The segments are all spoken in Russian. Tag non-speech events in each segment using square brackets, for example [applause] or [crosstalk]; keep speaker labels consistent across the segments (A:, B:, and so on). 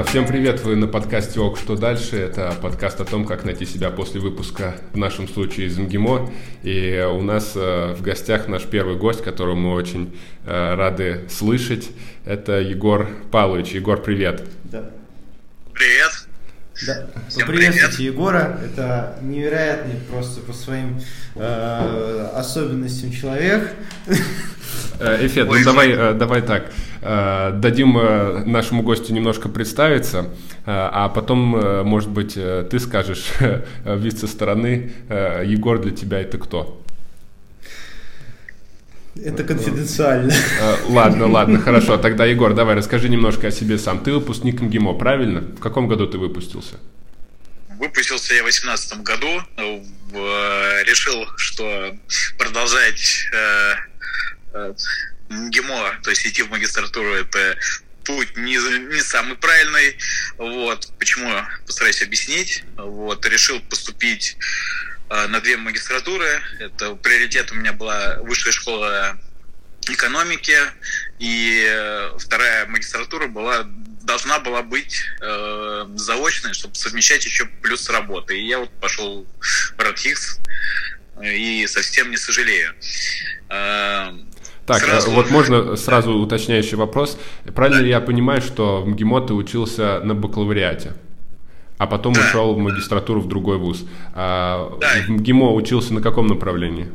A: Да, всем привет, вы на подкасте ОК «Что дальше?». Это подкаст о том, как найти себя после выпуска, в нашем случае из МГИМО. И у нас э, в гостях наш первый гость, которого мы очень э, рады слышать. Это Егор Павлович. Егор, привет.
B: Да.
C: Привет.
B: Да. Поприветствуйте привет. Егора. Это невероятный просто по своим э, особенностям человек.
A: Э, Эфет, ну давай, давай так. Э, дадим нашему гостю немножко представиться, а потом, может быть, ты скажешь [laughs] вид со стороны. Егор для тебя это кто?
B: Это конфиденциально.
A: Ладно, ладно, хорошо. Тогда, Егор, давай расскажи немножко о себе сам. Ты выпускник МГИМО, правильно? В каком году ты выпустился?
C: Выпустился я в 2018 году. Решил, что продолжать ГИМО, то есть идти в магистратуру, это путь не, не самый правильный. Вот. Почему? Постараюсь объяснить. Вот. Решил поступить э, на две магистратуры. Это приоритет у меня была высшая школа экономики, и э, вторая магистратура была должна была быть э, заочной, чтобы совмещать еще плюс работы. И я вот пошел в Ратхикс и совсем не сожалею. Э,
A: так, сразу... вот можно сразу уточняющий вопрос. Правильно да. ли я понимаю, что МГИМО ты учился на бакалавриате? А потом да. ушел в магистратуру в другой вуз. А да. В МГИМО учился на каком направлении?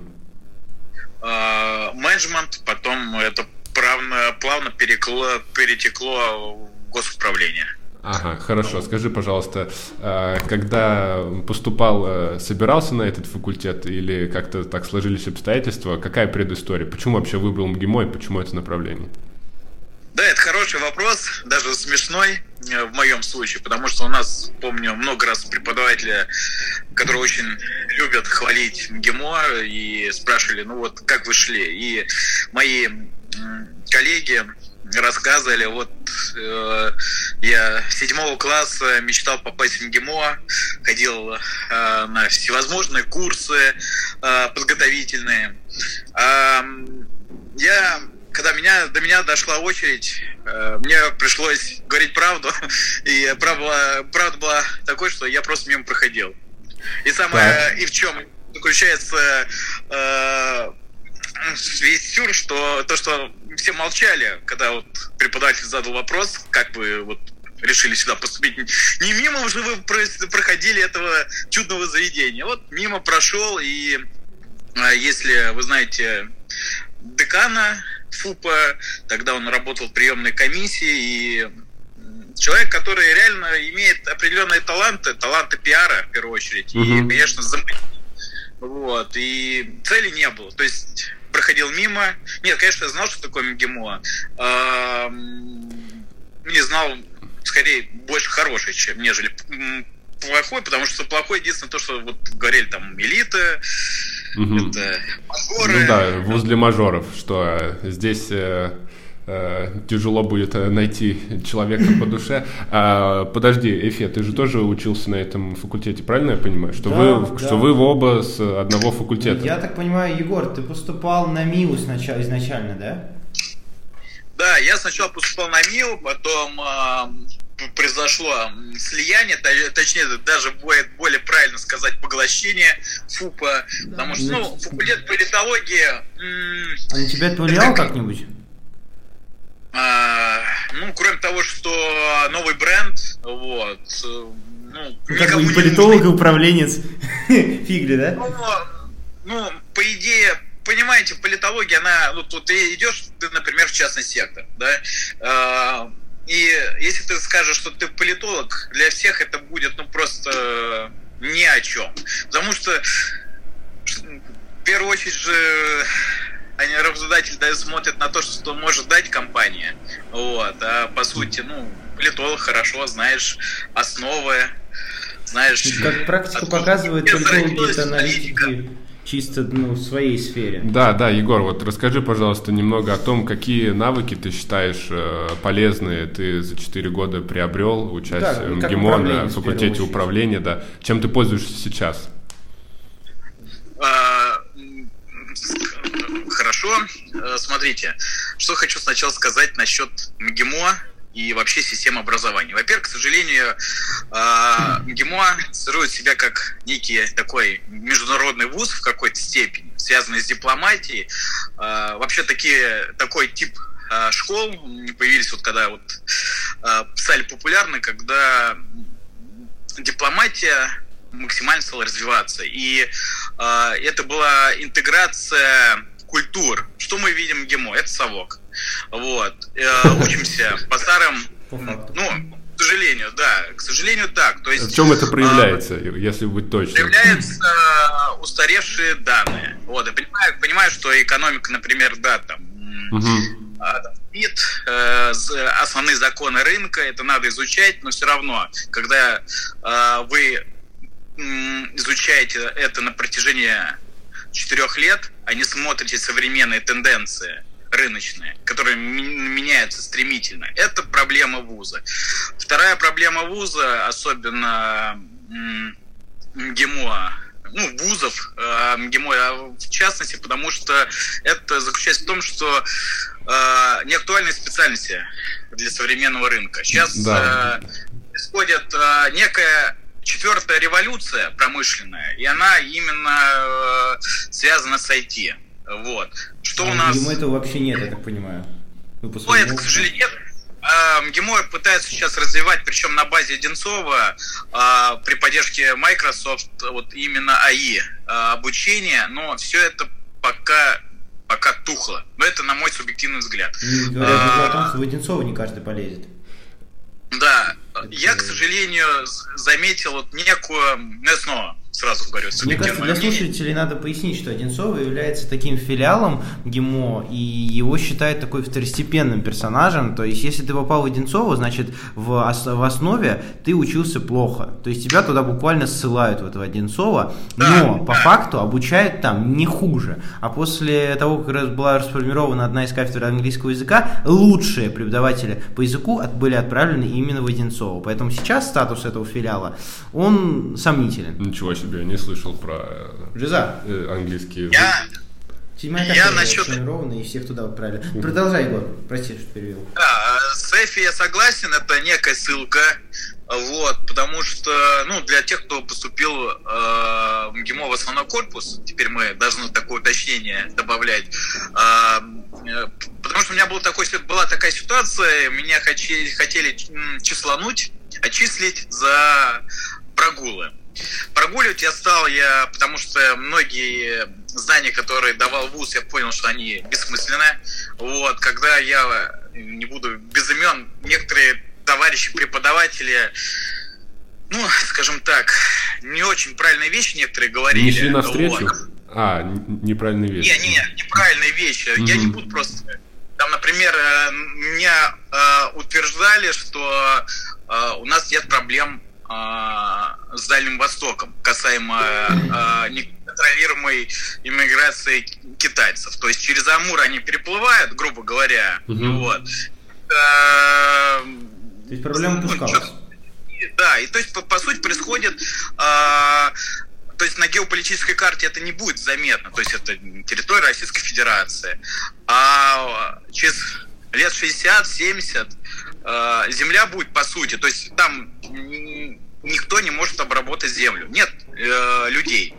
C: А, менеджмент, потом это плавно, плавно перекло, перетекло в госуправление.
A: Ага, хорошо. Скажи, пожалуйста, а, когда поступал, э, собирался на этот факультет или как-то так сложились обстоятельства? Какая предыстория? Почему вообще выбрал МГИМО и почему это направление?
C: Да, это хороший вопрос, даже смешной э, в моем случае, потому что у нас, помню, много раз преподаватели, которые очень любят хвалить МГИМО и спрашивали, ну вот, как вы шли? И мои коллеги рассказывали, вот э, я седьмого класса мечтал попасть в МГИМО, ходил э, на всевозможные курсы э, подготовительные. Э, я, когда меня, до меня дошла очередь, э, мне пришлось говорить правду, [laughs] и правда была, правда была такой, что я просто мимо проходил. И самое, так. и в чем заключается э, весь сюр, что то, что все молчали, когда вот преподаватель задал вопрос, как вы вот решили сюда поступить. Не мимо уже вы проходили этого чудного заведения. Вот мимо прошел, и а, если вы знаете декана ФУПа, тогда он работал в приемной комиссии, и человек, который реально имеет определенные таланты, таланты пиара, в первую очередь, угу. и, конечно, вот, и цели не было. То есть проходил мимо. Нет, конечно, я знал, что такое МГИМО. Не знал, скорее, больше хороший, чем нежели плохой, потому что плохой единственное то, что вот говорили там элита, угу. это
A: мажоры. Ну да, возле мажоров, что здесь э, Э, тяжело будет э, найти человека по душе. А, подожди, Эфе, ты же тоже учился на этом факультете, правильно я понимаю? Что, да, вы, да. что вы в оба с одного факультета.
B: Я так понимаю, Егор, ты поступал на МИУ сначала, изначально, да?
C: Да, я сначала поступал на МИУ, потом э, произошло слияние, точнее, даже будет более правильно сказать, поглощение ФУПа, потому что, ну, факультет политологии...
B: А на тебя это повлияло как-нибудь?
C: А, ну, кроме того, что новый бренд, вот,
B: ну, ну как бы политолог и управленец [laughs] фигли, да?
C: Ну, ну, по идее, понимаете, политология, она, ну, тут ты идешь, ты, например, в частный сектор, да, а, и если ты скажешь, что ты политолог, для всех это будет, ну, просто ни о чем. Потому что, в первую очередь же, они работодатель да, смотрит на то, что может дать компания. Вот. А по сути, ну, политолог хорошо, знаешь основы, знаешь...
B: Как практика показывает, политологи это аналитики чисто ну, в своей сфере.
A: Да, да, Егор, вот расскажи, пожалуйста, немного о том, какие навыки ты считаешь э, полезные ты за 4 года приобрел, учась да, в МГИМО на факультете управления, да. Чем ты пользуешься сейчас?
C: А, хорошо. Э, смотрите, что хочу сначала сказать насчет МГИМО и вообще системы образования. Во-первых, к сожалению, э, МГИМО строит себя как некий такой международный вуз в какой-то степени, связанный с дипломатией. Э, вообще такие, такой тип школ появились вот когда вот стали популярны, когда дипломатия максимально стала развиваться. И это была интеграция культур. Что мы видим в ГИМО? Это совок. Вот. Э, учимся [laughs] по старым... Ну, к сожалению, да, к сожалению, так. То есть,
A: в чем это проявляется, а, если быть точным?
C: Проявляются устаревшие данные. Вот, я понимаю, понимаю, что экономика, например, да, там, угу. СПИД, э, основные законы рынка, это надо изучать, но все равно, когда вы изучаете это на протяжении четырех лет, а не смотрите современные тенденции рыночные, которые меняются стремительно. Это проблема вуза. Вторая проблема вуза, особенно МГИМО, ну, вузов, э, МГИМО а в частности, потому что это заключается в том, что э, неактуальные специальности для современного рынка. Сейчас да. э, происходит э, некая четвертая революция промышленная, и она именно э, связана с IT. Вот. Что а у нас...
B: МГИМО этого вообще нет, я так понимаю.
C: Ну, это, к сожалению, нет. А, МГИМО пытается сейчас развивать, причем на базе Одинцова, а, при поддержке Microsoft, вот именно АИ а, обучение, но все это пока пока тухло. Но это на мой субъективный взгляд.
B: Говорят а, о том, что в Одинцова не каждый полезет.
C: Да, я, к сожалению, заметил вот некую, ну, снова сразу говорю,
B: Мне кажется, для слушателей надо пояснить, что Одинцова является таким филиалом ГИМО, и его считают такой второстепенным персонажем. То есть, если ты попал в Одинцово, значит, в, ос- в основе ты учился плохо. То есть, тебя туда буквально ссылают, в этого Одинцова, но по факту обучают там не хуже. А после того, как раз была расформирована одна из кафедр английского языка, лучшие преподаватели по языку были отправлены именно в Одинцово. Поэтому сейчас статус этого филиала, он сомнителен.
A: Ничего себе себе не слышал про
B: Жиза.
A: Э, английский язык.
C: Я,
B: Седьмая я насчет... и всех туда отправили. Продолжай, Егор. Прости, что перевел.
C: Да, с Эфи я согласен, это некая ссылка. Вот, потому что, ну, для тех, кто поступил э, в МГИМО в основной корпус, теперь мы должны такое уточнение добавлять, э, потому что у меня был такой, была такая ситуация, меня хотели, хотели числануть, отчислить за прогулы. Прогуливать я стал я, потому что многие знания, которые давал ВУЗ, я понял, что они бессмысленны. Вот, когда я, не буду без имен, некоторые товарищи преподаватели, ну, скажем так, не очень правильные вещи некоторые говорили.
A: Не шли навстречу? Вот. А, неправильные вещи.
C: Не, не, неправильные вещи. Mm-hmm. Я не буду просто... Там, например, э, меня э, утверждали, что э, у нас нет проблем с Дальним Востоком касаемо а, неконтролируемой иммиграции китайцев. То есть через Амур они переплывают, грубо говоря. Угу. Вот.
B: А, то есть проблема пускалась.
C: Да, и то есть по, по сути происходит а, то есть на геополитической карте это не будет заметно, то есть это территория Российской Федерации. А через лет 60-70 э, земля будет по сути, то есть там никто не может обработать землю. Нет э, людей.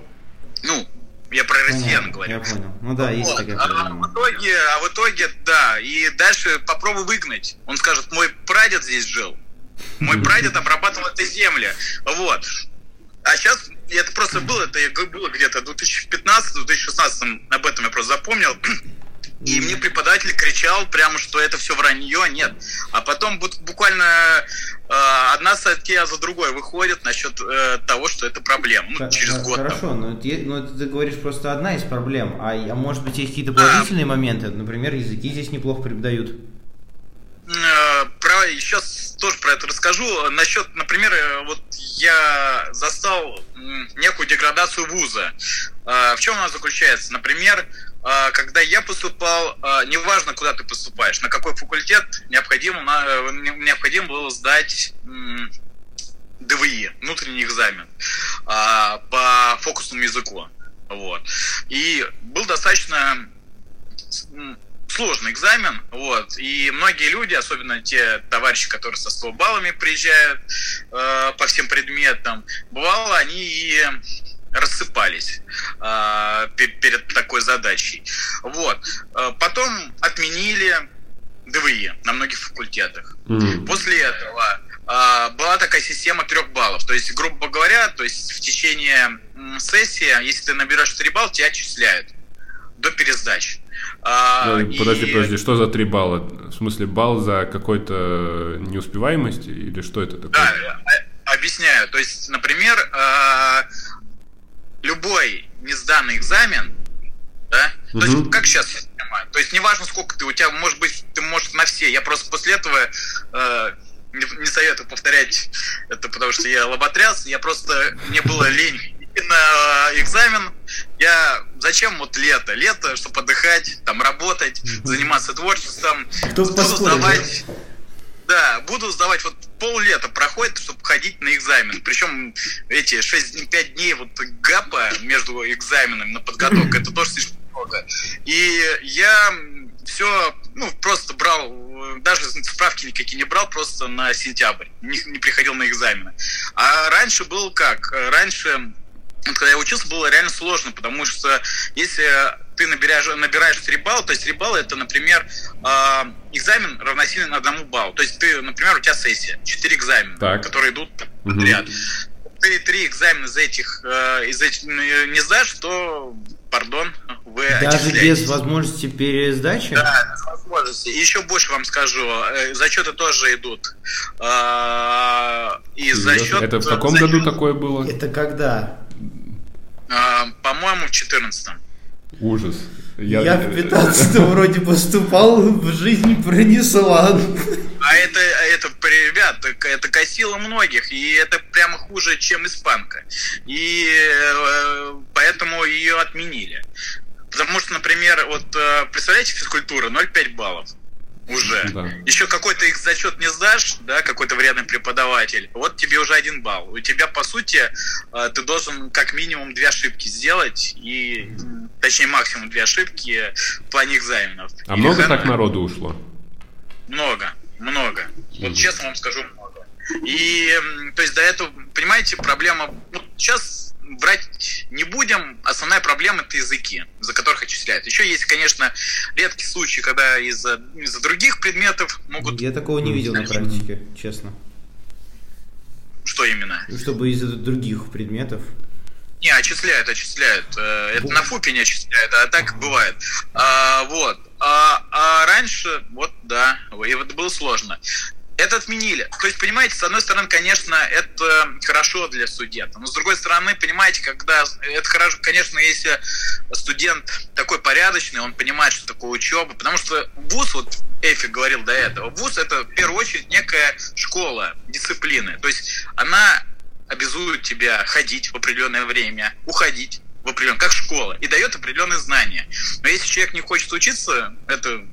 C: Ну, я про россиян говорю.
B: Я понял. Ну да, есть вот. такая
C: проблема. А в итоге, а в итоге, да. И дальше попробуй выгнать. Он скажет, мой прадед здесь жил. Мой прадед обрабатывал эти земли. Вот. А сейчас это просто было, это было где-то в 2015-2016, об этом я просто запомнил. И мне преподаватель кричал прямо, что это все вранье, нет. А потом буквально э, одна статья за другой выходит насчет э, того, что это проблема. Ну, через год.
B: Хорошо, но, но ты говоришь просто одна из проблем. А, а может быть есть какие-то положительные а, моменты? Например, языки здесь неплохо преподают.
C: Э, про, сейчас тоже про это расскажу. Насчет, например, э, вот я застал некую деградацию вуза. Э, в чем она заключается? Например, когда я поступал, а, неважно, куда ты поступаешь, на какой факультет, необходимо, необходимо было сдать ДВИ, внутренний экзамен а, по фокусному языку. Вот. И был достаточно сложный экзамен, вот, и многие люди, особенно те товарищи, которые со 100 баллами приезжают э, по всем предметам, бывало, они и рассыпались э, перед такой задачей. Вот. Э, потом отменили ДВИ на многих факультетах. Mm. После этого э, была такая система трех баллов. То есть, грубо говоря, то есть в течение сессии, если ты набираешь 3 балла, тебя отчисляют до пересдачи.
A: А, ну, подожди, и... подожди, что за три балла? В смысле, балл за какой-то неуспеваемость или что это такое?
C: Да, объясняю. То есть, например, любой несданный экзамен, да, угу. то есть как сейчас система, то есть неважно сколько ты, у тебя может быть, ты можешь на все, я просто после этого э, не, не советую повторять это, потому что я лоботряс, я просто, мне было лень на экзамен, я зачем вот лето? Лето, чтобы отдыхать, там работать, заниматься творчеством,
B: Кто буду сдавать.
C: Да, буду сдавать вот пол-лета проходит, чтобы ходить на экзамен. Причем эти 6-5 дней вот гапа между экзаменами на подготовку, это тоже слишком много. И я все, ну, просто брал, даже справки никакие не брал, просто на сентябрь, не, не приходил на экзамены. А раньше был как? Раньше вот когда я учился, было реально сложно, потому что если ты набираешь, набираешь 3 балла, то есть 3 балла это, например, э, экзамен равносилен одному баллу. То есть ты, например, у тебя сессия, 4 экзамена, так. которые идут подряд. Угу. Ты три экзамена из этих, э, из этих не сдашь, то, пардон, вы
B: Даже без возможности пересдачи?
C: Да, без возможности. И еще больше вам скажу, э, зачеты тоже идут. Э,
A: и зачет... Это в каком зачет... году такое было?
B: Это когда?
C: А, по-моему, в 14-м.
A: Ужас.
B: Я, я в 15 [laughs] вроде поступал, в жизни пронесла.
C: А это, это, ребят, это косило многих, и это прямо хуже, чем испанка. И э, поэтому ее отменили. Потому что, например, вот э, представляете, физкультура 0,5 баллов уже. Да. Еще какой-то их зачет не сдашь, да, какой-то вредный преподаватель, вот тебе уже один балл. У тебя, по сути, э, ты должен как минимум две ошибки сделать, и, точнее, максимум две ошибки в плане экзаменов.
A: А Или много так народу ушло?
C: Много, много. Вот честно вам скажу, много. И, то есть, до этого, понимаете, проблема... Ну, сейчас брать не будем. Основная проблема это языки, за которых отчисляют. Еще есть, конечно, редкие случаи, когда из-за из других предметов могут...
B: Я такого не видел на практике, честно.
C: Что именно?
B: Чтобы из-за других предметов.
C: Не, отчисляют, отчисляют. Э, это вот. на ФУПе не отчисляют, а так ага. бывает. А, вот. А, а раньше, вот да, и вот было сложно это отменили. То есть, понимаете, с одной стороны, конечно, это хорошо для студента, но с другой стороны, понимаете, когда это хорошо, конечно, если студент такой порядочный, он понимает, что такое учеба, потому что ВУЗ, вот Эфи говорил до этого, ВУЗ это в первую очередь некая школа дисциплины, то есть она обязует тебя ходить в определенное время, уходить в определенное, как школа, и дает определенные знания. Но если человек не хочет учиться, это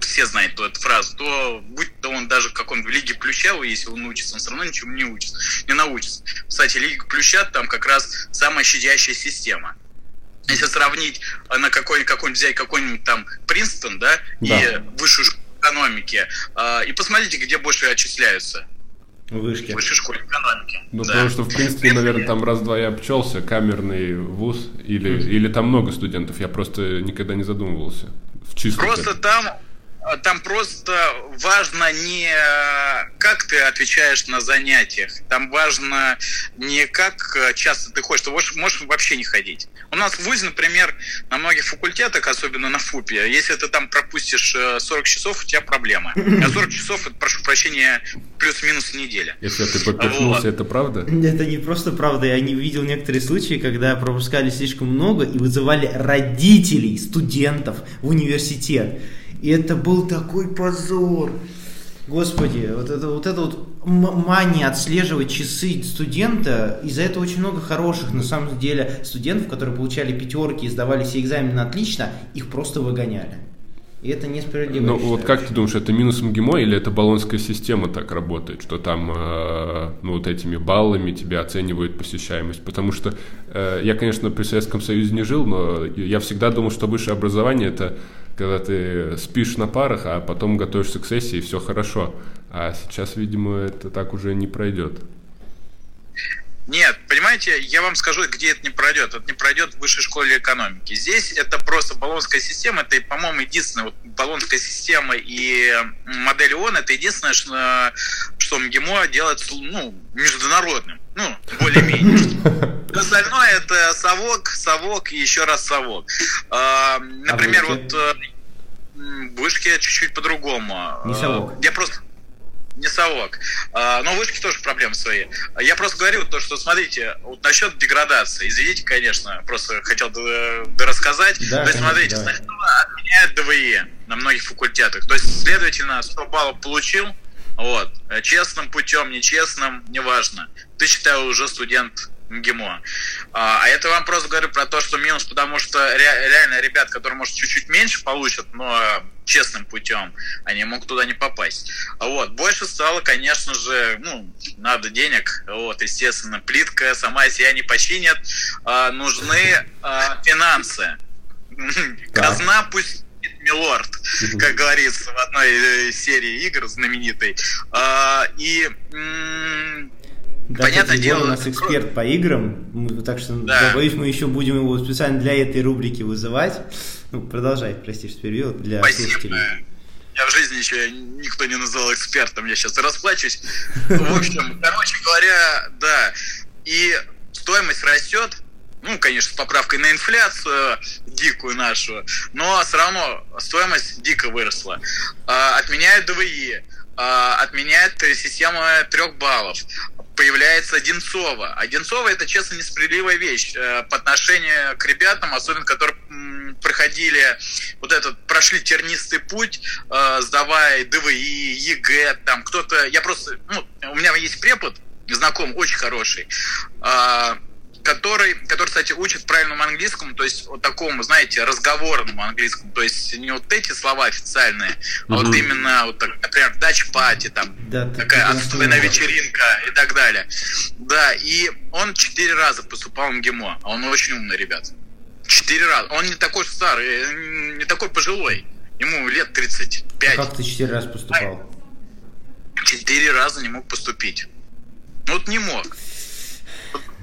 C: все знают эту, фразу, то будь то он даже в каком-то Лиге Плюща, если он учится, он все равно ничему не учится, не научится. Кстати, Лига Плюща там как раз самая щадящая система. Если сравнить а, на какой, какой взять какой-нибудь там Принстон, да, да. и высшую школу экономики, э, и посмотрите, где больше отчисляются.
B: Вышки.
C: Высшей школе экономики.
A: Ну, да. потому что, в принципе, наверное, там раз-два я обчелся, камерный вуз, или, или там много студентов, я просто никогда не задумывался.
C: В чистом Просто там а там просто важно не как ты отвечаешь на занятиях, там важно не как часто ты ходишь, ты можешь, можешь вообще не ходить. У нас в ВУЗе, например, на многих факультетах, особенно на ФУПе, если ты там пропустишь 40 э, часов, у тебя проблема. А 40 часов, это, прошу прощения, плюс-минус неделя.
A: Если ты поперхнулся, вот. это правда?
B: Это не просто правда. Я не видел некоторые случаи, когда пропускали слишком много и вызывали родителей, студентов в университет. И это был такой позор. Господи, вот это вот, это вот мания отслеживать часы студента, из-за этого очень много хороших, на самом деле, студентов, которые получали пятерки и сдавали все экзамены отлично, их просто выгоняли. И это несправедливо.
A: Ну вот как ты думаешь, это минус МГИМО или это баллонская система так работает, что там э, ну, вот этими баллами тебя оценивают посещаемость? Потому что э, я, конечно, при Советском Союзе не жил, но я всегда думал, что высшее образование это когда ты спишь на парах, а потом готовишься к сессии, и все хорошо. А сейчас, видимо, это так уже не пройдет.
C: Нет, понимаете, я вам скажу, где это не пройдет. Это не пройдет в высшей школе экономики. Здесь это просто баллонская система. Это, по-моему, единственная вот, баллонская система и модель ООН. Это единственное, что, что МГИМО делает ну, международным. Ну, более-менее. Остальное это совок, совок и еще раз совок. А, например, а вот э, вышки чуть-чуть по-другому.
B: Не совок.
C: Я просто не совок. А, но вышки тоже проблемы свои. Я просто говорю то, что смотрите, вот насчет деградации, извините, конечно, просто хотел рассказать. Да, то есть, смотрите, давай. сначала отменяют ДВИ на многих факультетах. То есть, следовательно, 100 баллов получил, вот, честным путем, нечестным, неважно. Ты, считай, уже студент МГИМО. А, а это вам просто говорю про то, что минус, потому что ре, реально ребят, которые, может, чуть-чуть меньше получат, но честным путем, они могут туда не попасть. А вот, больше стало, конечно же, ну, надо денег, вот, естественно, плитка сама себя не починит, а, нужны а, финансы. Казна пусть милорд, как говорится в одной серии игр знаменитой. А, и
B: да, Понятное дело, у нас эксперт по играм, так что, да. боюсь, мы еще будем его специально для этой рубрики вызывать. Ну, продолжай, прости, что перевел, для Спасибо. слушателей.
C: Я в жизни еще никто не называл экспертом, я сейчас расплачусь. [laughs] В общем, короче говоря, да. И стоимость растет, ну, конечно, с поправкой на инфляцию дикую нашу, но все равно стоимость дико выросла. А, отменяют ДВИ, а, отменяет систему трех баллов появляется Одинцова. Одинцова это, честно, несправедливая вещь э, по отношению к ребятам, особенно которые проходили вот этот, прошли тернистый путь, э, сдавая ДВИ, ЕГЭ, там кто-то, я просто, ну, у меня есть препод, знаком, очень хороший, э, который, который, кстати, учит правильному английскому, то есть вот такому, знаете, разговорному английскому, то есть не вот эти слова официальные, а вот именно, вот, так, например, дач пати, там, да, такая отстойная вечеринка и так далее. Да, и он четыре раза поступал в МГИМО, а он очень умный, ребят. Четыре раза. Он не такой старый, не такой пожилой. Ему лет 35.
B: А как ты четыре раза поступал?
C: Четыре раза не мог поступить. Ну вот не мог.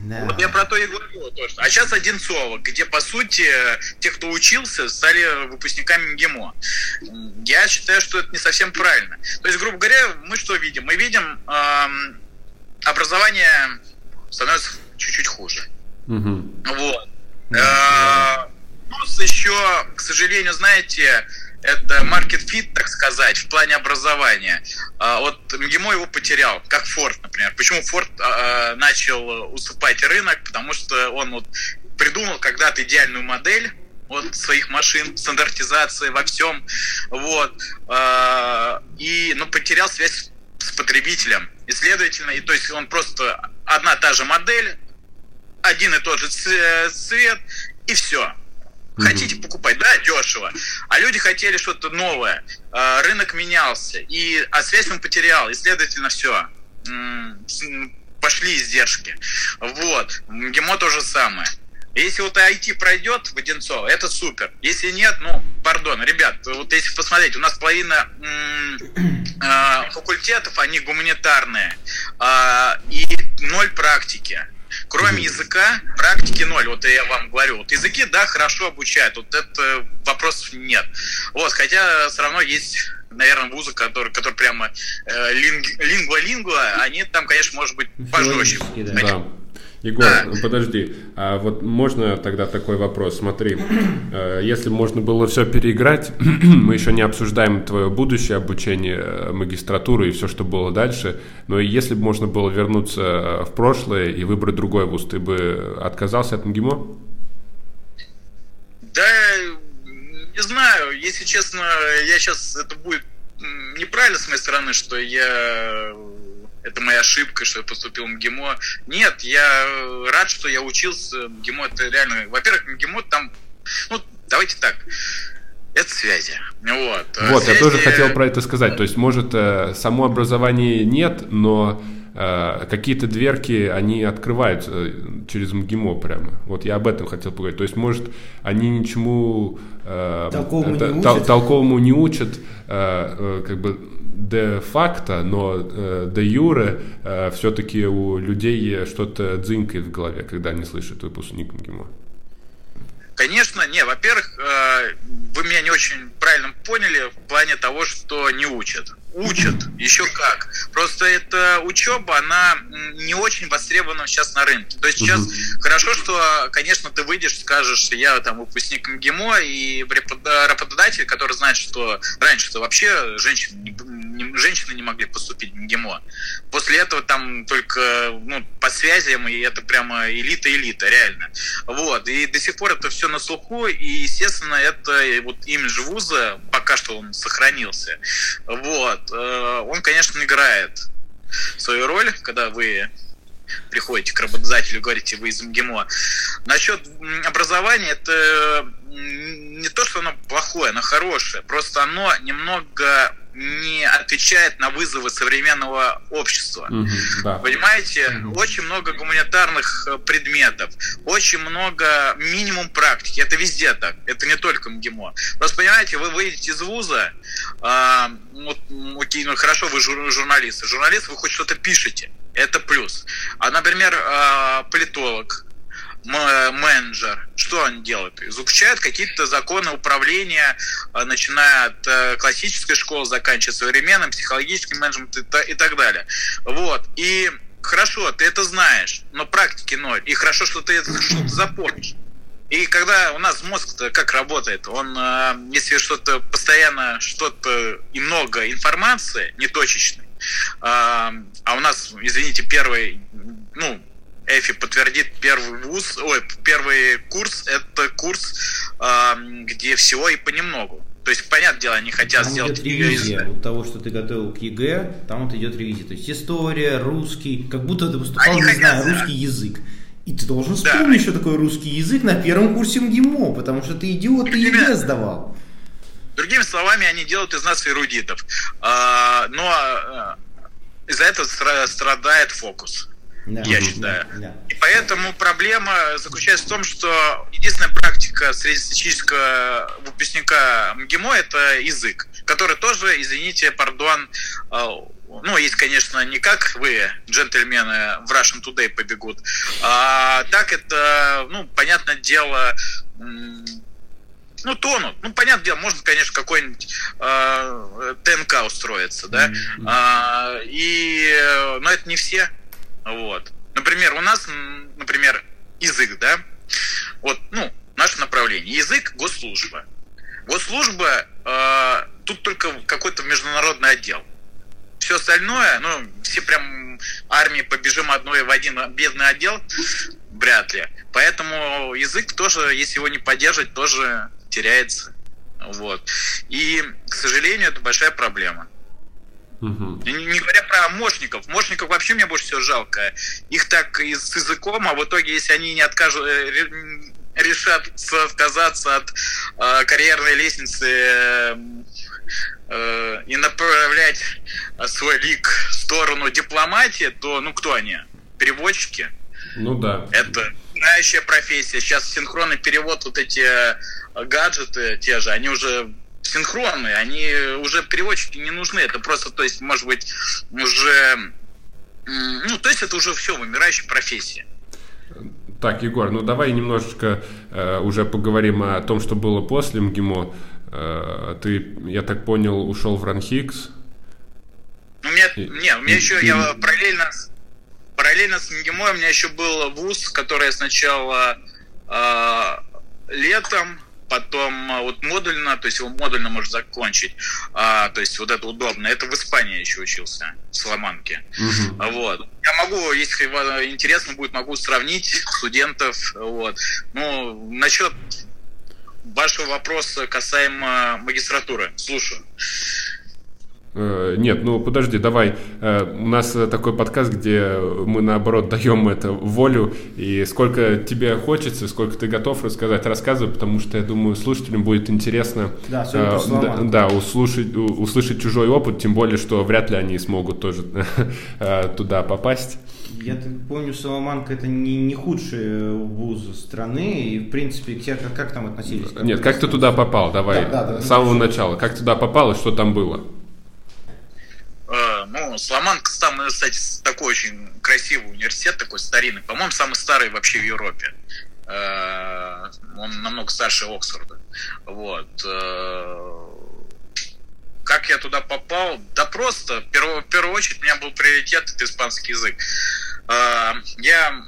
C: Да. Вот я про то и говорю. То, что... А сейчас Одинцова, где, по сути, те, кто учился, стали выпускниками МГИМО. Я считаю, что это не совсем правильно. То есть, грубо говоря, мы что видим? Мы видим, эм, образование становится чуть-чуть хуже. Угу. Вот. Да. Э, плюс еще, к сожалению, знаете, это market fit, так сказать, в плане образования. А, вот МГИМО его потерял, как Форд, например. Почему Форд а, а, начал уступать рынок? Потому что он вот придумал когда-то идеальную модель вот своих машин, стандартизации во всем, вот, и, ну, потерял связь с потребителем. И, следовательно, и, то есть он просто одна та же модель, один и тот же цвет, и все. Хотите покупать, да, дешево. А люди хотели что-то новое. А, рынок менялся, и, а связь он потерял, и, следовательно, все. Пошли издержки. Вот. ГИМО то же самое. Если вот IT пройдет в Одинцово, это супер. Если нет, ну, пардон, ребят, вот если посмотреть, у нас половина э, факультетов, они гуманитарные, э, и ноль практики. Кроме языка, практики ноль. Вот я вам говорю. Вот языки, да, хорошо обучают. Вот это вопросов нет. Вот, хотя все равно есть наверное, вузы, которые, которые прямо э, лингва-лингва, они там, конечно, может быть, пожестче.
A: Да. Егор, подожди, а вот можно тогда такой вопрос? Смотри, э, если можно было все переиграть, [clears throat] мы еще не обсуждаем твое будущее обучение, э, магистратуры и все, что было дальше, но если бы можно было вернуться э, в прошлое и выбрать другой вуз, ты бы отказался от МГИМО?
C: Да, не знаю, если честно, я сейчас, это будет неправильно с моей стороны, что я это моя ошибка, что я поступил в МГИМО. Нет, я э, рад, что я учился. МГИМО это реально... Во-первых, МГИМО там... Ну, давайте так. Это связи. Вот,
A: вот связи... я тоже хотел про это сказать. То есть, может, э, само образование нет, но э, какие-то дверки, они открываются э, через МГИМО прямо. Вот я об этом хотел поговорить. То есть, может, они ничему
B: э, толковому, это,
A: не учат. толковому не учат, э, э, как бы де-факто, но э, де-юре э, все-таки у людей что-то дзынькает в голове, когда они слышат выпускник МГИМО.
C: Конечно, не, во-первых, э, вы меня не очень правильно поняли в плане того, что не учат учат, еще как. Просто эта учеба, она не очень востребована сейчас на рынке. То есть сейчас угу. хорошо, что, конечно, ты выйдешь, скажешь, я там выпускник МГИМО, и работодатель, который знает, что раньше-то вообще женщины не, женщины не могли поступить в МГИМО. После этого там только ну, по связям, и это прямо элита-элита, реально. Вот. И до сих пор это все на слуху, и, естественно, это вот имидж вуза, пока что он сохранился. Вот. Э, он, конечно, играет свою роль, когда вы приходите к работодателю, говорите, вы из МГИМО. Насчет образования, это не то, что оно плохое, оно хорошее, просто оно немного не отвечает на вызовы современного общества. Mm-hmm, да. Понимаете, mm-hmm. очень много гуманитарных э, предметов, очень много минимум практики. Это везде так. Это не только МГИМО. Просто понимаете, вы выйдете из вуза, э, вот, окей, ну хорошо, вы жур, журналист. Журналист, вы хоть что-то пишете. Это плюс. А, например, э, политолог, менеджер, что он делает? Изучает какие-то законы управления, э, начиная от э, классической школы, заканчивая современным, психологическим менеджментом и так далее. Вот. И хорошо, ты это знаешь, но практики ноль. И хорошо, что ты это что-то запомнишь. И когда у нас мозг-то как работает, он, э, если что-то постоянно, что-то и много информации, неточечной, а у нас, извините, первый, ну, Эфи подтвердит первый вуз, ой, первый курс, это курс, э, где всего и понемногу. То есть, понятное дело, они хотят
B: там
C: сделать
B: идет ревизия от того, что ты готовил к ЕГЭ, там вот идет ревизия. То есть история, русский, как будто ты поступал, они не хотят, знаю, да. русский язык. И ты должен вспомнить, да. что такое русский язык на первом курсе МГИМО, потому что ты идиот, ты ЕГЭ сдавал.
C: Другими словами, они делают из нас эрудитов. А, но а, из-за этого страдает фокус да. я считаю. Да. И поэтому проблема заключается в том, что единственная практика среднестатистического выпускника МГИМО – это язык, который тоже, извините, пардон, э, ну, есть, конечно, не как вы, джентльмены, в Russian Today побегут, а так это, ну, понятное дело, ну, тонут. Ну, понятное дело, можно, конечно, какой-нибудь э, ТНК устроиться, да, mm-hmm. а, и, но это не все. Вот. Например, у нас, например, язык, да, вот, ну, наше направление. Язык, госслужба. Госслужба, э, тут только какой-то международный отдел. Все остальное, ну, все прям армии побежим одной в один бедный отдел, вряд ли. Поэтому язык тоже, если его не поддерживать, тоже теряется. Вот. И, к сожалению, это большая проблема. Угу. Не, не говоря про мощников. Мощников вообще мне больше всего жалко. Их так и с языком, а в итоге, если они не откажут, э, решат отказаться от э, карьерной лестницы э, э, и направлять свой лик в сторону дипломатии, то ну кто они? Переводчики?
A: Ну да.
C: Это знающая профессия. Сейчас синхронный перевод, вот эти э, гаджеты те же, они уже синхронные, они уже переводчики не нужны, это просто, то есть, может быть, уже, ну, то есть это уже все, вымирающая профессия.
A: Так, Егор, ну давай немножечко э, уже поговорим о том, что было после МГИМО. Э, ты, я так понял, ушел в Ранхикс.
C: У меня, и, не, у меня и, еще, и... я параллельно, параллельно с МГИМО у меня еще был вуз, который сначала э, летом потом а, вот модульно, то есть его модульно можно закончить, а, то есть вот это удобно. Это в Испании еще учился, в Соломанке. Угу. Вот. Я могу, если интересно будет, могу сравнить студентов. Вот. Ну, насчет вашего вопроса касаемо магистратуры. Слушаю.
A: Э, нет, ну подожди, давай. Э, у нас такой подкаст, где мы наоборот даем это волю. И сколько тебе хочется, сколько ты готов рассказать, рассказывай, потому что я думаю, слушателям будет интересно
B: да, э,
A: да, да, услышать, услышать чужой опыт, тем более, что вряд ли они смогут тоже [laughs] э, туда попасть.
B: Я помню, Соломанка это не, не худший вуз страны, и в принципе к тебе как, как там относились?
A: Как Нет, как ты туда попал? Давай, да, да, да, с самого начала. Как туда попал и что там было?
C: Э, ну, Сломанка там, кстати, такой очень красивый университет, такой старинный. По-моему, самый старый вообще в Европе. Э, он намного старше Оксфорда. Вот. Э, как я туда попал? Да просто, в первую, очередь, у меня был приоритет, это испанский язык. Я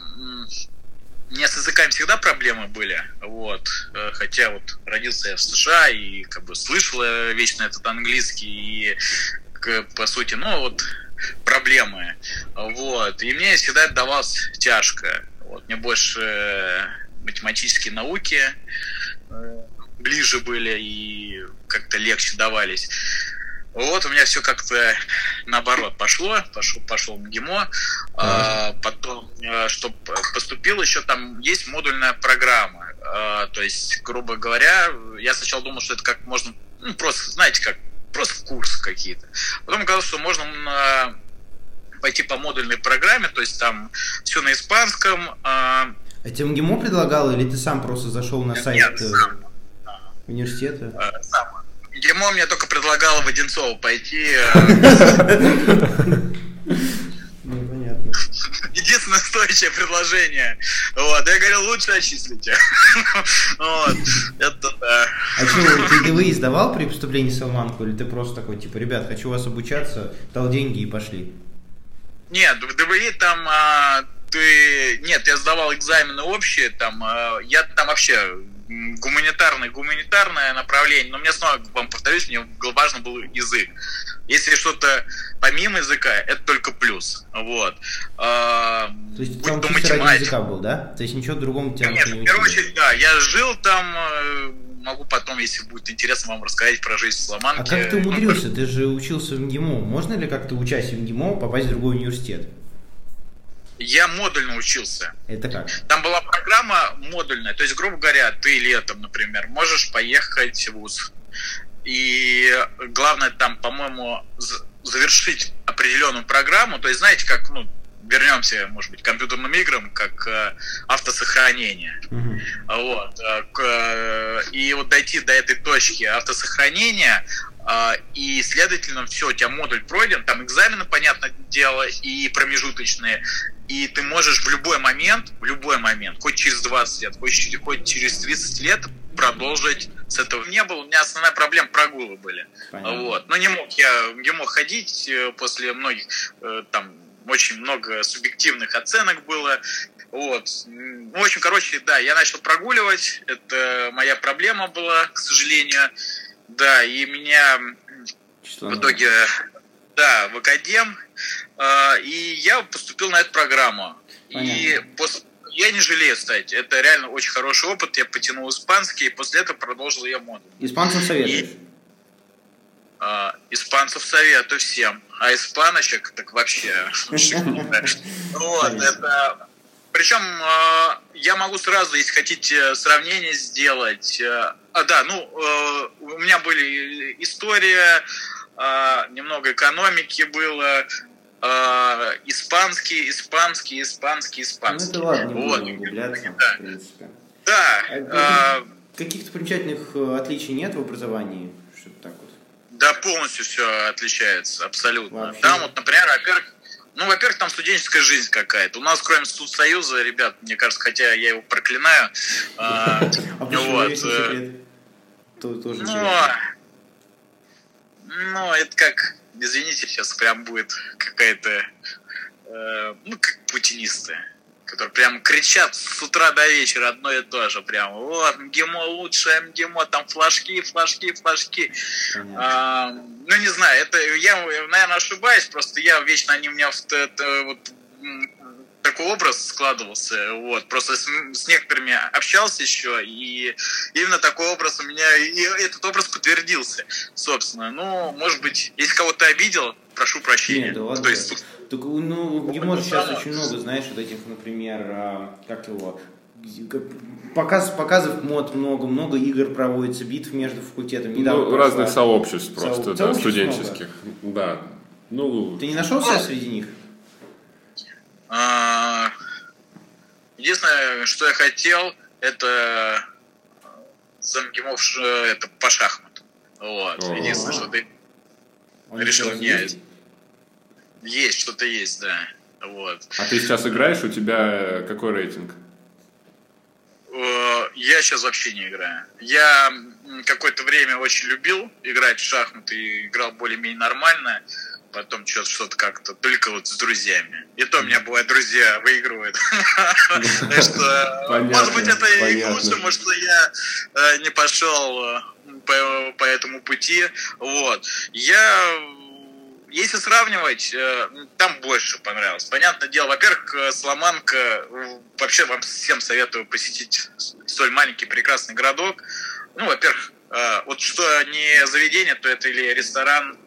C: у меня с языками всегда проблемы были, вот, хотя вот родился я в США и как бы слышал вечно этот английский, и по сути, ну, вот проблемы. Вот. И мне всегда давалось тяжко. Вот. Мне больше э, математические науки э, ближе были и как-то легче давались. Вот у меня все как-то наоборот пошло, пошел, пошел МГИМО, а, потом, э, чтобы поступил, еще там есть модульная программа. А, то есть, грубо говоря, я сначала думал, что это как можно, ну, просто, знаете, как просто курсы какие-то. Потом оказалось, что можно на пойти по модульной программе, то есть там все на испанском.
B: А, а тебе МГИМО предлагал, или ты сам просто зашел на сайт Нет, э, сам. университета?
C: А, сам. МГИМО мне только предлагало в Одинцово пойти. [laughs] Единственное стоящее предложение. Вот. Я говорил, лучше отчислите. [laughs]
B: Вот. Это да. А что, ты ДВИ сдавал при поступлении в Салманку, или ты просто такой, типа, ребят, хочу вас обучаться, дал деньги и пошли?
C: Нет, в ДВИ там а, ты... Нет, я сдавал экзамены общие, там, а, я там вообще гуманитарное, гуманитарное направление, но мне снова, вам повторюсь, мне важно был язык. Если что-то помимо языка, это только плюс. Вот.
B: А, то есть там чисто ради языка был, да? То есть ничего другого тебя
C: Конечно, не в первую очередь, да. Я жил там, э, могу потом, если будет интересно, вам рассказать про жизнь в Сломанке.
B: А как ты умудрился? [laughs] Ты же учился в МГИМО. Можно ли как-то учась в МГИМО попасть в другой университет?
C: Я модульно учился.
B: Это как?
C: Там была программа модульная. То есть, грубо говоря, ты летом, например, можешь поехать в ВУЗ. И главное там, по-моему, завершить определенную программу. То есть, знаете, как, ну, вернемся, может быть, к компьютерным играм, как э, автосохранение. Uh-huh. Вот. Э, э, и вот дойти до этой точки автосохранения, и, следовательно, все, у тебя модуль пройден, там экзамены, понятное дело, и промежуточные, и ты можешь в любой момент, в любой момент, хоть через 20 лет, хоть, хоть через 30 лет продолжить с этого не было. У меня основная проблема прогулы были. Понятно. Вот. Но не мог я не мог ходить после многих там очень много субъективных оценок было. Вот. Ну, в общем, короче, да, я начал прогуливать. Это моя проблема была, к сожалению. Да, и меня Что в итоге, да, в академ. Э, и я поступил на эту программу. Понятно. И после я не жалею, кстати. Это реально очень хороший опыт. Я потянул испанский, и после этого продолжил я моду.
B: Испанцев советуешь? И,
C: а, испанцев советую всем. А испаночек так вообще Вот, это... Причем а, я могу сразу, если хотите, сравнение сделать. А, а да, ну, э, у меня были история, а, немного экономики было, э, испанский, испанский, испанский, испанский.
B: Ну это ладно, не вот. будем углубляться, да. в принципе.
C: Да.
B: А, э, каких-то примечательных э, отличий нет в образовании? Что так вот?
C: Да, полностью все отличается, абсолютно. Вообще. Там вот, например, во-первых, ну, во-первых, там студенческая жизнь какая-то. У нас, кроме Союза, ребят, мне кажется, хотя я его проклинаю.
B: А, [laughs] а э, Тоже
C: ну, это как извините, сейчас прям будет какая-то, э, ну, как путинисты, которые прям кричат с утра до вечера одно и то же, прям, вот, МГИМО лучшее, МГИМО, там флажки, флажки, флажки. А, ну, не знаю, это я, наверное, ошибаюсь, просто я вечно, они у меня в, это, вот, такой образ складывался, вот, просто с, с некоторыми общался еще, и именно такой образ у меня, и этот образ подтвердился, собственно. Ну, может быть, если кого-то обидел, прошу прощения. Нет, да. То есть,
B: так, ну, в Гиморе сейчас очень много, знаешь, вот этих, например, а, как его, показ, показов мод много, много игр проводится, битв между факультетами.
A: Недавно ну, разных сообществ просто, Со... да, студенческих. Много. Да.
B: Ну, Ты не нашел себя среди них?
C: А, единственное, что я хотел, это замгимов это по шахмату. Вот. Единственное, что ты решил не... Есть? что-то есть, да. Вот.
A: А ты сейчас играешь? У тебя какой рейтинг?
C: Э, я сейчас вообще не играю. Я какое-то время очень любил играть в шахматы играл более-менее нормально потом что-то что как-то только вот с друзьями. И то у меня бывает, друзья выигрывают. [laughs] Может быть, это и лучше, может, я э, не пошел э, по этому пути. Вот. Я если сравнивать, э, там больше понравилось. Понятное дело, во-первых, Сломанка, вообще вам всем советую посетить столь маленький прекрасный городок. Ну, во-первых, вот что не заведение, то это или ресторан,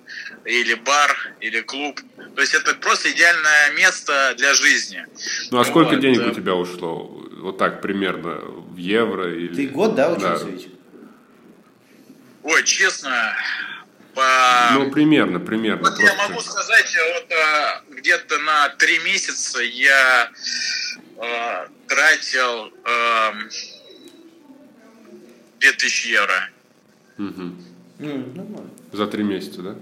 C: или бар, или клуб. То есть это просто идеальное место для жизни.
A: Ну а сколько вот. денег у тебя ушло? Вот так примерно в евро или...
B: Ты год, да, учился да. ведь?
C: Ой, честно, по...
A: Ну, примерно, примерно.
C: Вот просто... я могу сказать, вот а, где-то на три месяца я а, тратил а, 2000 евро.
A: Угу. Ну. За три месяца, да?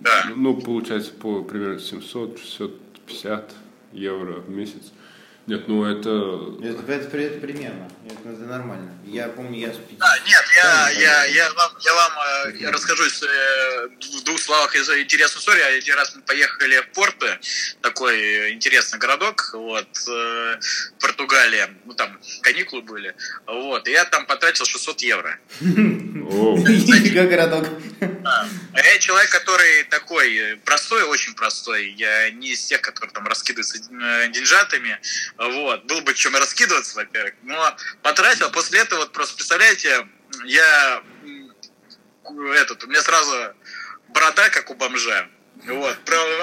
C: Да.
A: Ну, получается, по примерно 700-650 евро в месяц. Нет, ну это...
B: Это, это, это примерно. Это, это нормально. Я помню, я...
C: А, нет, я, я, я вам, я вам э, расскажу э, в двух словах из интересную историю. Один раз мы поехали в Порто, такой интересный городок, вот, э, Португалия. Ну, там каникулы были. Вот, и я там потратил 600 евро. [laughs]
B: Нифига городок.
C: Я человек, который такой простой, очень простой. Я не из тех, которые там раскидываются э, деньжатами. Вот. Было бы чем раскидываться, во-первых. Но потратил. После этого, вот просто представляете, я этот, у меня сразу борода, как у бомжа. Вот.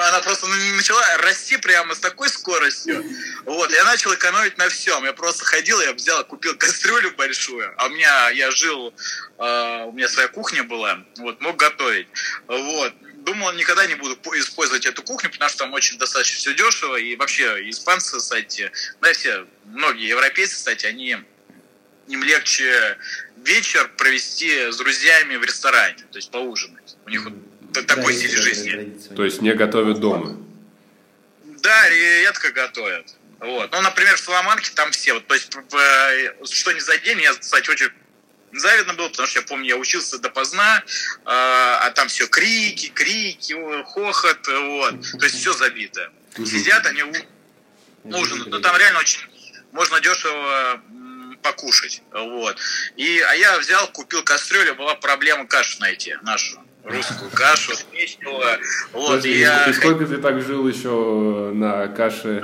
C: Она просто начала расти прямо с такой скоростью. Вот. Я начал экономить на всем. Я просто ходил, я взял, купил кастрюлю большую. А у меня, я жил, э, у меня своя кухня была, вот, мог готовить. Вот. Думал, никогда не буду использовать эту кухню, потому что там очень достаточно все дешево. И вообще испанцы, кстати, да, все, многие европейцы, кстати, они им легче вечер провести с друзьями в ресторане, то есть поужинать. У них такой да, стиль жизни.
A: То есть не готовят дома?
C: Да, редко готовят. Вот. Ну, например, в Соломанке там все. Вот, то есть, что не за день, я, кстати, очень завидно было, потому что я помню, я учился допоздна, а, а там все крики, крики, хохот, вот. То есть все забито. Сидят они ужинают. Ну, там реально очень можно дешево покушать. Вот. И, а я взял, купил кастрюлю, была проблема кашу найти нашу русскую кашу, печного. Вот, Подожди,
A: я... и сколько ты так жил еще на каше?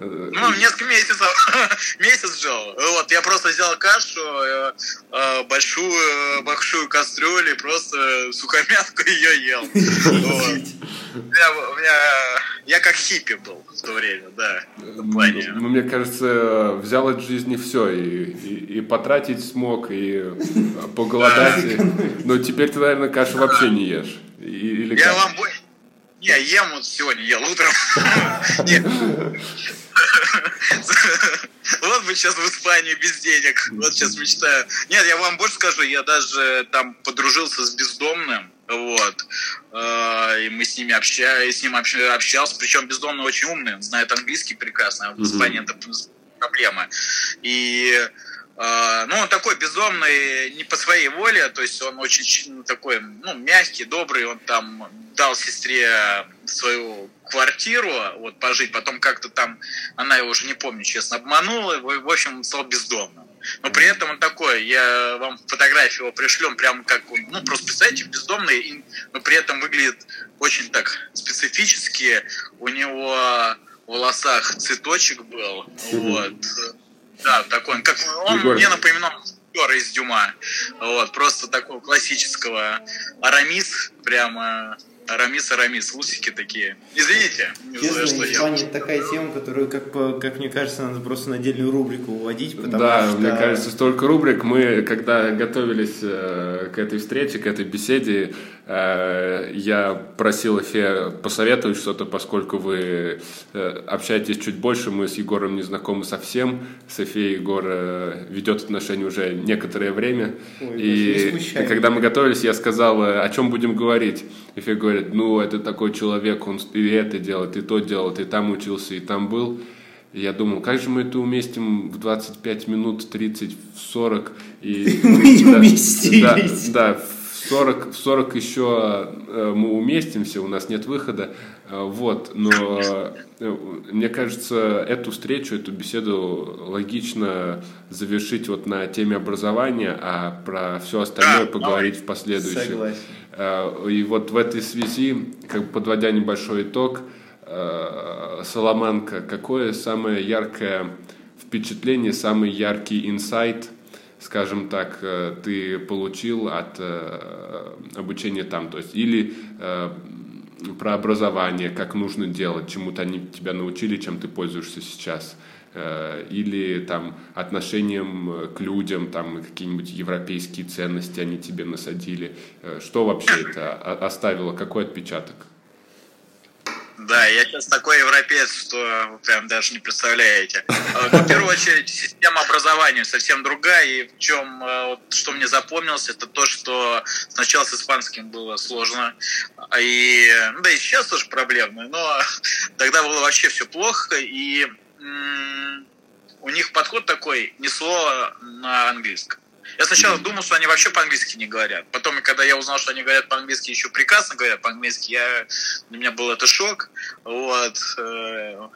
C: Ну, э, ну, несколько месяцев, [laughs] месяц жил. Вот, я просто взял кашу, э, э, большую, большую кастрюлю и просто сухомятку [laughs] ее ел. [laughs] У меня, я как хиппи был в то время, да.
A: Ну, мне кажется, взял от жизни все, и, и, и потратить смог, и поголодать. И, [laughs] но теперь ты, наверное, кашу вообще не ешь. Или
C: я вам не, ем вот сегодня, ел утром. [laughs] [laughs] Вот бы сейчас в Испании без денег. Вот сейчас мечтаю. Нет, я вам больше скажу, я даже там подружился с бездомным. Вот. Э, и мы с ними общались, с ним общался. Причем бездомный очень умный, он знает английский прекрасно. А в Испании это проблема. И ну, он такой бездомный не по своей воле, то есть он очень такой, ну, мягкий, добрый, он там дал сестре свою квартиру, вот, пожить, потом как-то там, она его уже не помню, честно, обманула, в общем, он стал бездомным. Но при этом он такой, я вам фотографию его пришлем, прямо как он, ну, просто представьте, бездомный, но при этом выглядит очень так специфически. У него волосах цветочек был. Вот. Да, такой, как он Егор. мне напоминал актера из Дюма. Вот, просто такого классического Арамис, прямо Арамис, Арамис, усики такие. Извините.
B: Честно, что Испания я... такая тема, которую, как, как мне кажется, надо просто на отдельную рубрику вводить,
A: потому да, что... мне кажется, столько рубрик. Мы, когда готовились э, к этой встрече, к этой беседе, э, я просил Эфе посоветовать что-то, поскольку вы э, общаетесь чуть больше, мы с Егором не знакомы совсем. С Эфе Егор э, ведет отношения уже некоторое время. Ой, и, и когда мы готовились, я сказал, э, о чем будем говорить. Эфе говорит, ну, это такой человек, он и это делает, и то делает, и там учился, и там был. И я думал, как же мы это уместим в 25 минут, 30, в 40. И,
B: мы [laughs] не [laughs] уместились.
A: Да, да, 40, в 40 еще э, мы уместимся, у нас нет выхода. Э, вот, но э, мне кажется, эту встречу, эту беседу логично завершить вот на теме образования, а про все остальное поговорить в последующем. Согласен. И вот в этой связи, как бы подводя небольшой итог, Соломанка, какое самое яркое впечатление, самый яркий инсайт, скажем так, э, ты получил от обучения там? То есть или про образование, как нужно делать, чему-то они тебя научили, чем ты пользуешься сейчас – Э, или там отношением э, к людям, там какие-нибудь европейские ценности они тебе насадили. Э, что вообще это оставило, какой отпечаток?
C: Да, я сейчас такой европеец, что прям даже не представляете. Ну, в первую очередь, система образования совсем другая. И в чем, вот, что мне запомнилось, это то, что сначала с испанским было сложно. И, ну, да и сейчас тоже проблемно, но [laughs] тогда было вообще все плохо. И у них подход такой, ни слова на английском. Я сначала думал, что они вообще по-английски не говорят. Потом, когда я узнал, что они говорят по-английски, еще прекрасно говорят по-английски, я, для меня был это шок. Вот. Э,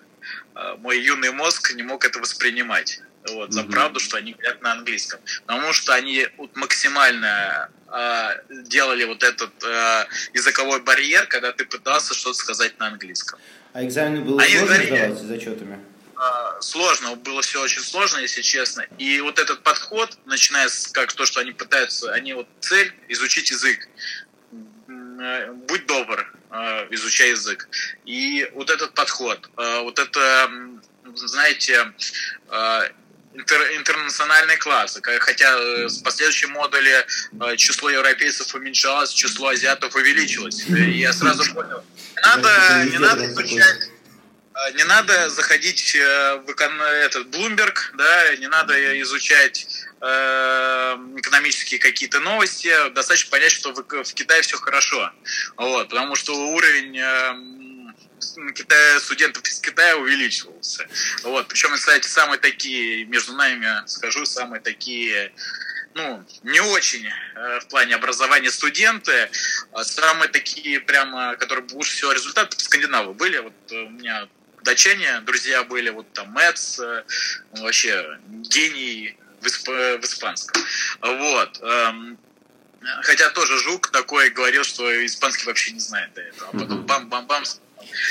C: э, мой юный мозг не мог это воспринимать. Вот, за правду, что они говорят на английском. Потому что они вот максимально э, делали вот этот э, языковой барьер, когда ты пытался что-то сказать на английском.
B: А экзамены было они сложно говорили, сдавать с зачетами?
C: А, сложно, было все очень сложно, если честно. И вот этот подход, начиная с как то, что они пытаются, они вот цель изучить язык. Э, будь добр, э, изучай язык. И вот этот подход, э, вот это, знаете, интер, интернациональные классы, хотя с последующем модуле число европейцев уменьшалось, число азиатов увеличилось. И я сразу понял, надо, не надо изучать а, не надо заходить э, в этот Bloomberg, да, не надо изучать э, экономические какие-то новости, достаточно понять, что в, в Китае все хорошо, вот, потому что уровень э, Китая, студентов из Китая увеличивался. Вот. Причем, кстати, самые такие, между нами скажу, самые такие ну, не очень э, в плане образования студенты, а самые такие прямо, которые лучше всего результаты скандинавы были. Вот у меня датчане, друзья были, вот там Мэтс, э, вообще гений в, исп... в испанском. Вот. Эм, хотя тоже Жук такой говорил, что испанский вообще не знает до этого. А потом бам-бам-бам.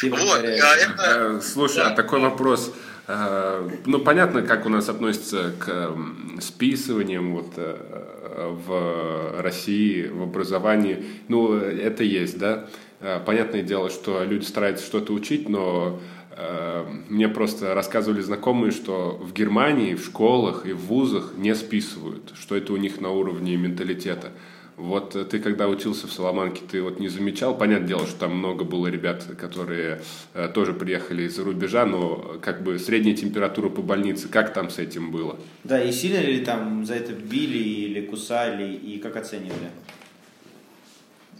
A: Вот. Э, это... Слушай, а да. а такой вопрос. Э, ну, понятно, как у нас относятся к списываниям вот, в России, в образовании. Ну, это есть, да. Понятное дело, что люди стараются что-то учить, но Э, мне просто рассказывали знакомые, что в Германии в школах и в вузах не списывают, что это у них на уровне менталитета. Вот ты когда учился в Соломанке, ты вот не замечал, понятное дело, что там много было ребят, которые э, тоже приехали из-за рубежа, но как бы средняя температура по больнице, как там с этим было?
B: Да, и сильно ли там за это били или кусали, и как оценивали?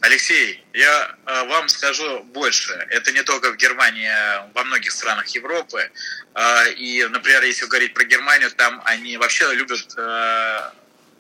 C: Алексей, я э, вам скажу больше. Это не только в Германии, а во многих странах Европы. Э, и, например, если говорить про Германию, там они вообще любят, э,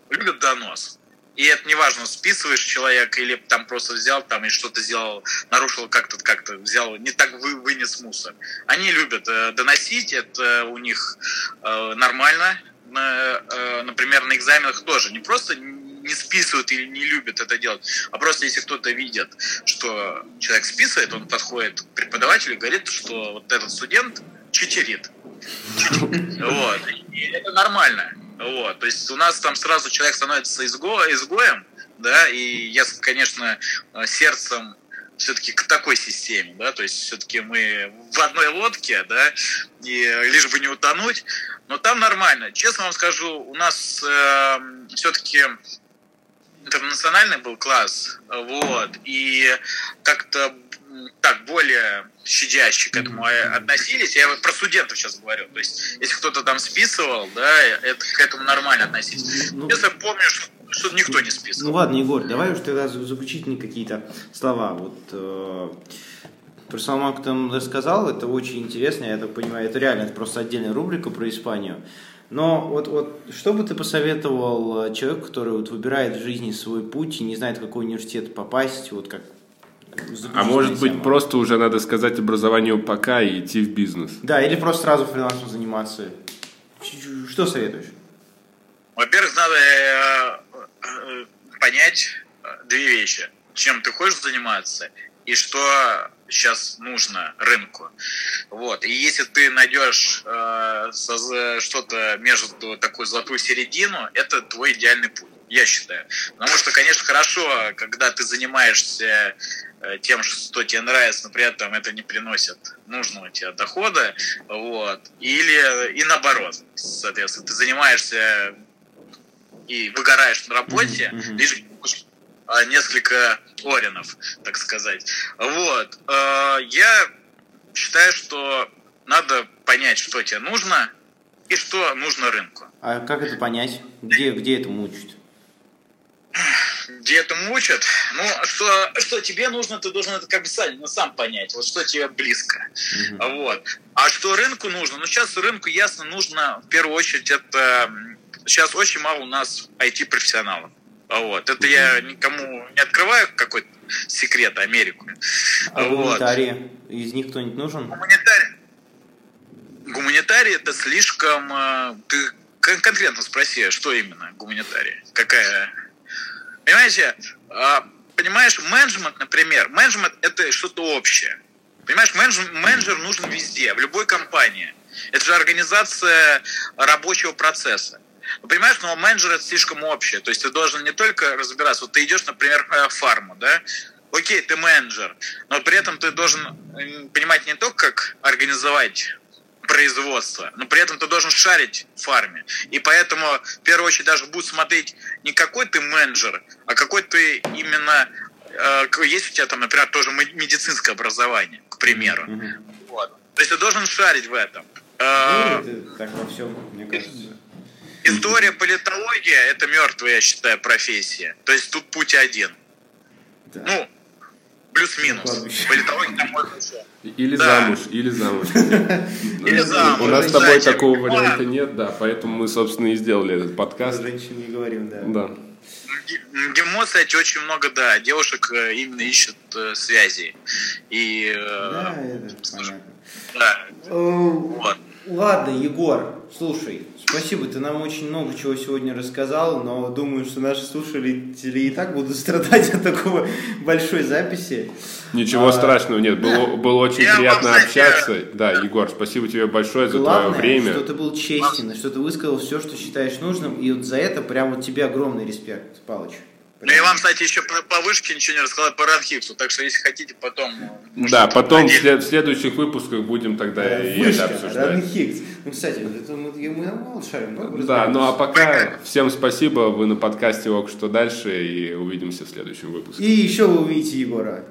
C: любят донос. И это не важно, списываешь человека или там просто взял там и что-то сделал, нарушил как-то, как-то взял, не так вы, вынес мусор. Они любят э, доносить, это у них э, нормально. На, э, например, на экзаменах тоже. Не просто не списывают или не любят это делать, а просто если кто-то видит, что человек списывает, он подходит к преподавателю и говорит, что вот этот студент читерит. [laughs] Вот. И это нормально. Вот. То есть у нас там сразу человек становится изго, изгоем, да, и я, конечно, сердцем все-таки к такой системе, да, то есть все-таки мы в одной лодке, да, и лишь бы не утонуть, но там нормально. Честно вам скажу, у нас э, все-таки интернациональный был класс, вот, и как-то так более щадяще к этому относились. Я про студентов сейчас говорю. То есть, если кто-то там списывал, да, это к этому нормально относились. Ну, если помнишь, что никто не списывал.
B: Ну ладно, Егор, давай уж тогда заключительные какие-то слова. Вот э, про Салмаку там рассказал, это очень интересно, я так понимаю, это реально это просто отдельная рубрика про Испанию. Но вот, вот что бы ты посоветовал э, человеку, который вот выбирает в жизни свой путь и не знает, в какой университет попасть, вот как
A: а может быть, тема. просто уже надо сказать образованию пока и идти в бизнес?
B: Да, или просто сразу фрилансом заниматься. Что советуешь?
C: Во-первых, надо э, э, понять две вещи. Чем ты хочешь заниматься и что сейчас нужно рынку. Вот. И если ты найдешь э, что-то между такую золотую середину, это твой идеальный путь, я считаю. Потому что, конечно, хорошо, когда ты занимаешься э, тем, что тебе нравится, но при этом это не приносит нужного тебе дохода, вот, или и наоборот, соответственно, ты занимаешься и выгораешь на работе, mm-hmm. лишь несколько оренов, так сказать. Вот. А, я считаю, что надо понять, что тебе нужно и что нужно рынку.
B: А как это понять? Где, где это учат?
C: Где это учат? Ну, что, что тебе нужно, ты должен это как бы сам, ну, сам понять, вот что тебе близко. Угу. Вот. А что рынку нужно? Ну, сейчас рынку ясно нужно, в первую очередь, это... Сейчас очень мало у нас IT-профессионалов. А вот. Это я никому не открываю какой-то секрет Америку.
B: А вот. гуманитарии? Из них кто-нибудь нужен?
C: Гуманитарий. Гуманитарий это слишком... Э, ты конкретно спроси, что именно гуманитарий? Какая... Понимаете, а, понимаешь, менеджмент, например, менеджмент это что-то общее. Понимаешь, менеджер, менеджер нужен везде, в любой компании. Это же организация рабочего процесса. Ну, понимаешь, но менеджер это слишком общее. То есть ты должен не только разбираться. Вот ты идешь, например, в фарму, да? Окей, ты менеджер, но при этом ты должен понимать не только, как организовать производство, но при этом ты должен шарить в фарме. И поэтому, в первую очередь, даже будут смотреть не какой ты менеджер, а какой ты именно... Э, есть у тебя там, например, тоже медицинское образование, к примеру. Mm-hmm. Вот. То есть ты должен шарить в этом.
B: Э, ну, так во всем, мне кажется.
C: История, политология – это мертвая, я считаю, профессия. То есть тут путь один. Да. Ну, плюс-минус. Политология там
A: Или да. замуж, или замуж. [laughs]
C: Или замуж.
A: У нас с тобой такого варианта нет, да, поэтому мы, собственно, и сделали этот подкаст.
B: Женщин не говорим, да.
A: Да.
C: МГИМО, кстати, очень много, да, девушек э, именно ищут э, связи. И, э, да, это понятно. Да.
B: Ладно, Егор, слушай, спасибо, ты нам очень много чего сегодня рассказал, но думаю, что наши слушатели и так будут [laughs] страдать от такого большой записи.
A: Ничего а, страшного, нет, было, [laughs] было очень я приятно общаться. Да, Егор, спасибо тебе большое за
B: Главное,
A: твое время.
B: что ты был честен, что ты высказал все, что считаешь нужным, и вот за это прям вот тебе огромный респект, Палыч.
C: Ну и вам, кстати, еще по вышке ничего не рассказал по Ранхиксу, так что если хотите, потом...
A: Да, потом в, след, в следующих выпусках будем тогда да, и
B: вышка, это обсуждать. Ранхикс. Ну, кстати, это мы, мы мало шарим,
A: да? Да, ну а пока всем спасибо, вы на подкасте «Ок, что дальше», и увидимся в следующем выпуске.
B: И еще вы увидите Егора.